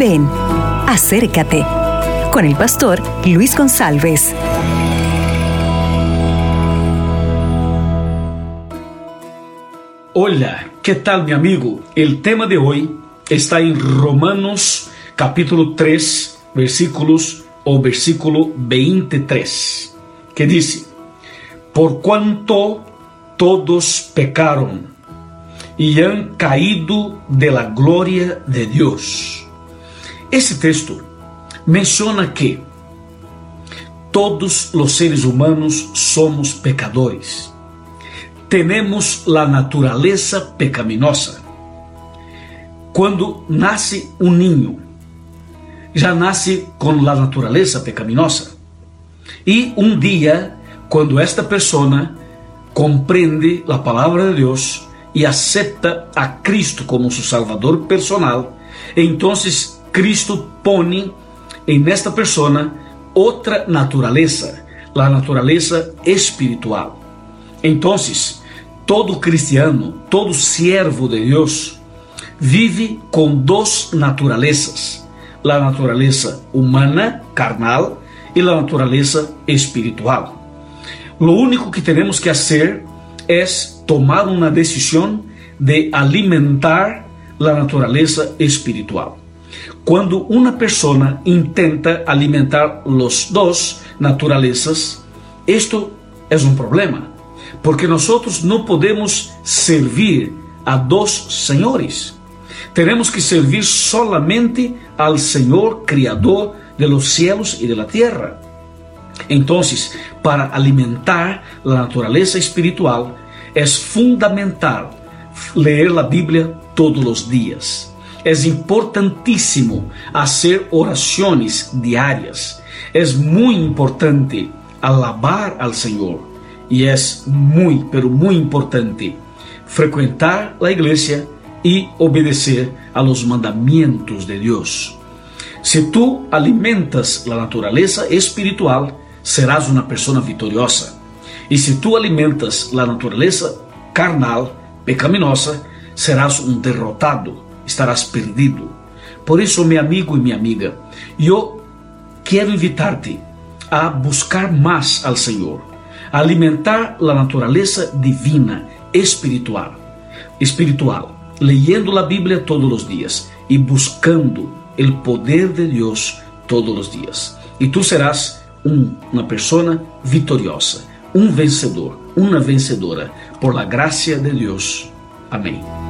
Ven, acércate con el pastor Luis González. Hola, ¿qué tal mi amigo? El tema de hoy está en Romanos capítulo 3, versículos o versículo 23, que dice, por cuanto todos pecaron y han caído de la gloria de Dios. Esse texto menciona que todos os seres humanos somos pecadores. Temos a natureza pecaminosa. Quando nasce um ninho, já nasce com a natureza pecaminosa. E um dia, quando esta pessoa compreende a palavra de Deus e aceita a Cristo como seu Salvador personal, então Cristo põe em esta persona outra natureza, a natureza espiritual. Então, todo cristiano, todo siervo de Deus, vive com duas naturezas: a natureza humana, carnal, e a natureza espiritual. Lo único que temos que fazer é tomar uma decisão de alimentar a natureza espiritual. Quando uma pessoa intenta alimentar os dois naturezas, isto é um problema, porque nós não podemos servir a dois senhores. Teremos que servir solamente al Senhor Criador de los cielos e de la tierra. Então, para alimentar a natureza espiritual, é fundamental ler a Bíblia todos os dias é importantíssimo fazer orações diárias. É muito importante alabar al Senhor. E é muito, pero importante frequentar a igreja e obedecer a los de Deus. Se tu alimentas a natureza espiritual, serás uma pessoa vitoriosa. E se tu alimentas a natureza carnal, pecaminosa, serás um derrotado estarás perdido. Por isso, meu amigo e minha amiga, eu quero invitar-te a buscar mais ao Senhor, a alimentar a natureza divina, espiritual, espiritual, leyendo a Bíblia todos os dias e buscando o poder de Deus todos os dias. E tu serás um, uma pessoa vitoriosa, um vencedor, uma vencedora, por la gracia de Deus. Amém.